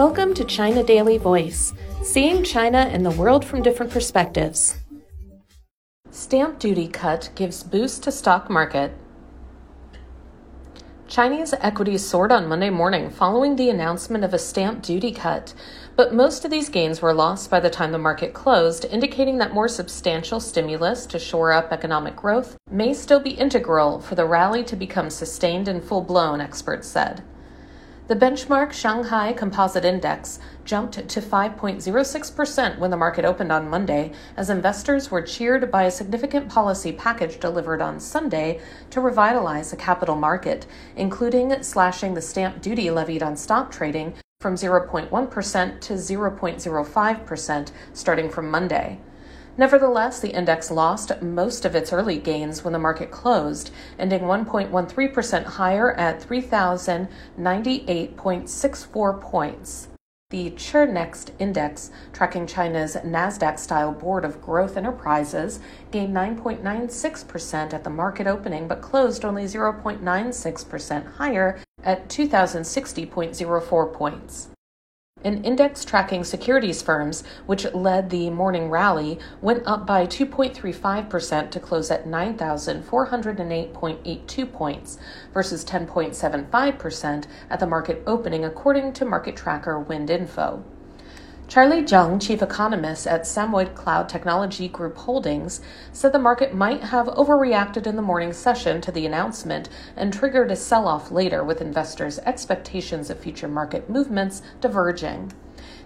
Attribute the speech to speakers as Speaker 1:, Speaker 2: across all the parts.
Speaker 1: Welcome to China Daily Voice, seeing China and the world from different perspectives. Stamp duty cut gives boost to stock market. Chinese equities soared on Monday morning following the announcement of a stamp duty cut, but most of these gains were lost by the time the market closed, indicating that more substantial stimulus to shore up economic growth may still be integral for the rally to become sustained and full blown, experts said. The benchmark Shanghai Composite Index jumped to 5.06% when the market opened on Monday, as investors were cheered by a significant policy package delivered on Sunday to revitalize the capital market, including slashing the stamp duty levied on stock trading from 0.1% to 0.05% starting from Monday. Nevertheless, the index lost most of its early gains when the market closed, ending 1.13% higher at 3,098.64 points. The ChiNext index, tracking China's NASDAQ style board of growth enterprises, gained 9.96% at the market opening but closed only 0.96% higher at 2,060.04 points. And index tracking securities firms, which led the morning rally, went up by 2.35% to close at 9,408.82 points versus 10.75% at the market opening, according to market tracker WindInfo. Charlie Zheng, chief economist at Samoyed Cloud Technology Group Holdings, said the market might have overreacted in the morning session to the announcement and triggered a sell off later, with investors' expectations of future market movements diverging.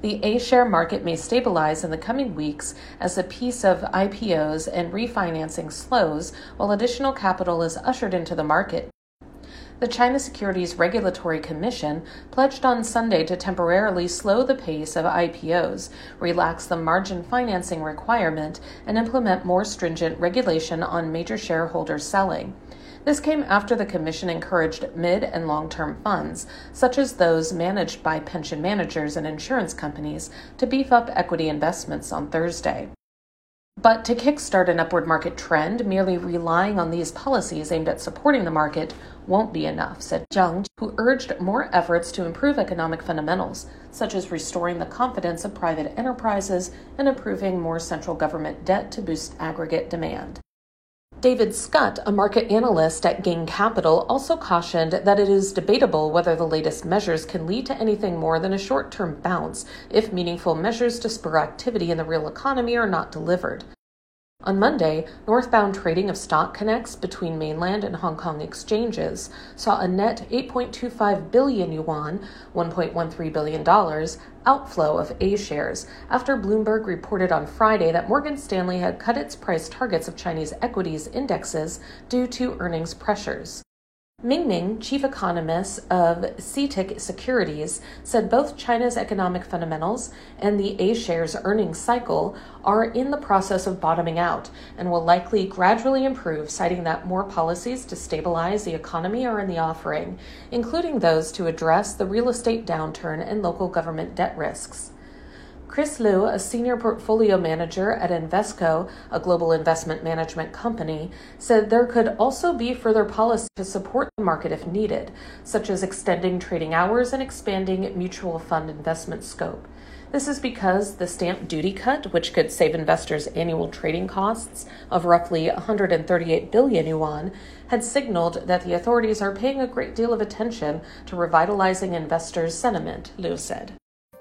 Speaker 1: The A share market may stabilize in the coming weeks as the pace of IPOs and refinancing slows while additional capital is ushered into the market the China Securities Regulatory Commission pledged on Sunday to temporarily slow the pace of IPOs, relax the margin financing requirement, and implement more stringent regulation on major shareholders selling. This came after the Commission encouraged mid and long term funds, such as those managed by pension managers and insurance companies, to beef up equity investments on Thursday. But to kickstart an upward market trend, merely relying on these policies aimed at supporting the market won't be enough, said Zheng, who urged more efforts to improve economic fundamentals, such as restoring the confidence of private enterprises and improving more central government debt to boost aggregate demand. David Scott, a market analyst at Gain Capital, also cautioned that it is debatable whether the latest measures can lead to anything more than a short term bounce if meaningful measures to spur activity in the real economy are not delivered. On Monday, northbound trading of stock connects between mainland and Hong Kong exchanges saw a net 8.25 billion yuan, $1.13 billion, outflow of A shares after Bloomberg reported on Friday that Morgan Stanley had cut its price targets of Chinese equities indexes due to earnings pressures. Ming Ning, chief economist of CITIC Securities, said both China's economic fundamentals and the A shares earnings cycle are in the process of bottoming out and will likely gradually improve, citing that more policies to stabilize the economy are in the offering, including those to address the real estate downturn and local government debt risks. Chris Liu, a senior portfolio manager at Invesco, a global investment management company, said there could also be further policy to support the market if needed, such as extending trading hours and expanding mutual fund investment scope. This is because the stamp duty cut, which could save investors annual trading costs of roughly 138 billion yuan, had signaled that the authorities are paying a great deal of attention to revitalizing investors' sentiment, Liu said.